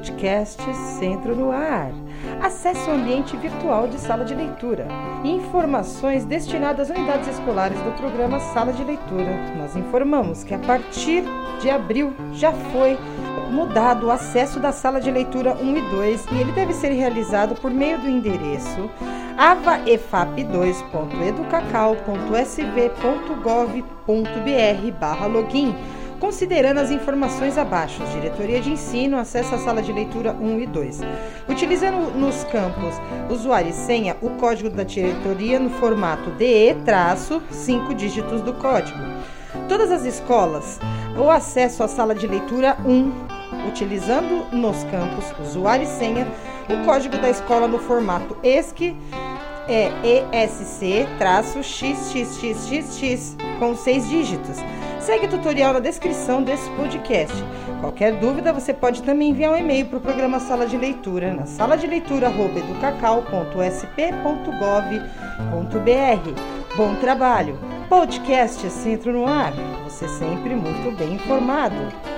podcast Centro no Ar. Acesse o ambiente virtual de sala de leitura informações destinadas às unidades escolares do programa Sala de Leitura. Nós informamos que a partir de abril já foi mudado o acesso da sala de leitura 1 e 2 e ele deve ser realizado por meio do endereço avaefap2.educacal.sv.gov.br login considerando as informações abaixo. Diretoria de Ensino, acesso à sala de leitura 1 e 2. Utilizando nos campos usuário e senha o código da diretoria no formato DE traço 5 dígitos do código. Todas as escolas, o acesso à sala de leitura 1, utilizando nos campos usuário e senha o código da escola no formato ESC é ESC-XXXXX com seis dígitos. Segue o tutorial na descrição desse podcast. Qualquer dúvida, você pode também enviar um e-mail para o programa Sala de Leitura na sala de leitura educacau.sp.gov.br. Bom trabalho! Podcast Centro no Ar. Você sempre muito bem informado.